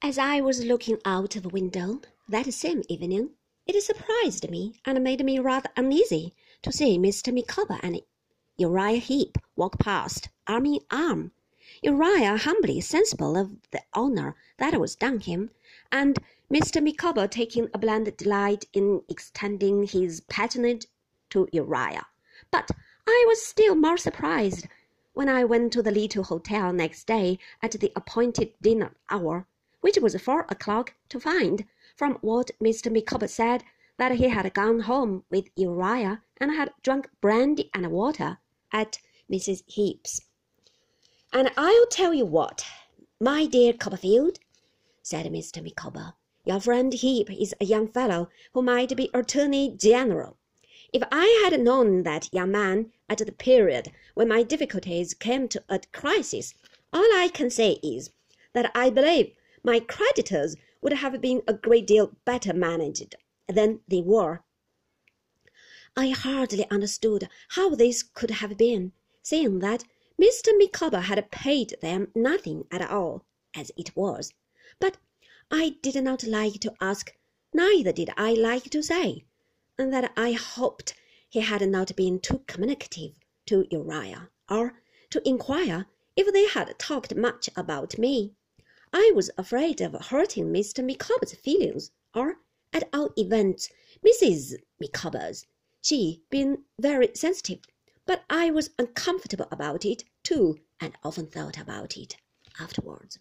As I was looking out of the window that same evening, it surprised me and made me rather uneasy to see Mr. Micawber and Uriah Heep walk past, arm in arm. Uriah humbly sensible of the honour that was done him, and Mr. Micawber taking a bland delight in extending his patronage to Uriah. But I was still more surprised when I went to the little hotel next day at the appointed dinner hour, which was four o'clock, to find, from what Mr. Micawber said, that he had gone home with Uriah and had drunk brandy and water at Mrs. Heep's. And I'll tell you what, my dear Copperfield, said Mr. Micawber, your friend Heep is a young fellow who might be Attorney General. If I had known that young man at the period when my difficulties came to a crisis, all I can say is that I believe my creditors would have been a great deal better managed than they were. I hardly understood how this could have been, seeing that Mr. Micawber had paid them nothing at all, as it was. But I did not like to ask, neither did I like to say and that I hoped he had not been too communicative to Uriah, or to inquire if they had talked much about me. I was afraid of hurting Mr. Micawber's feelings, or, at all events, Mrs. Micawber's, she being very sensitive. But I was uncomfortable about it, too, and often thought about it afterwards.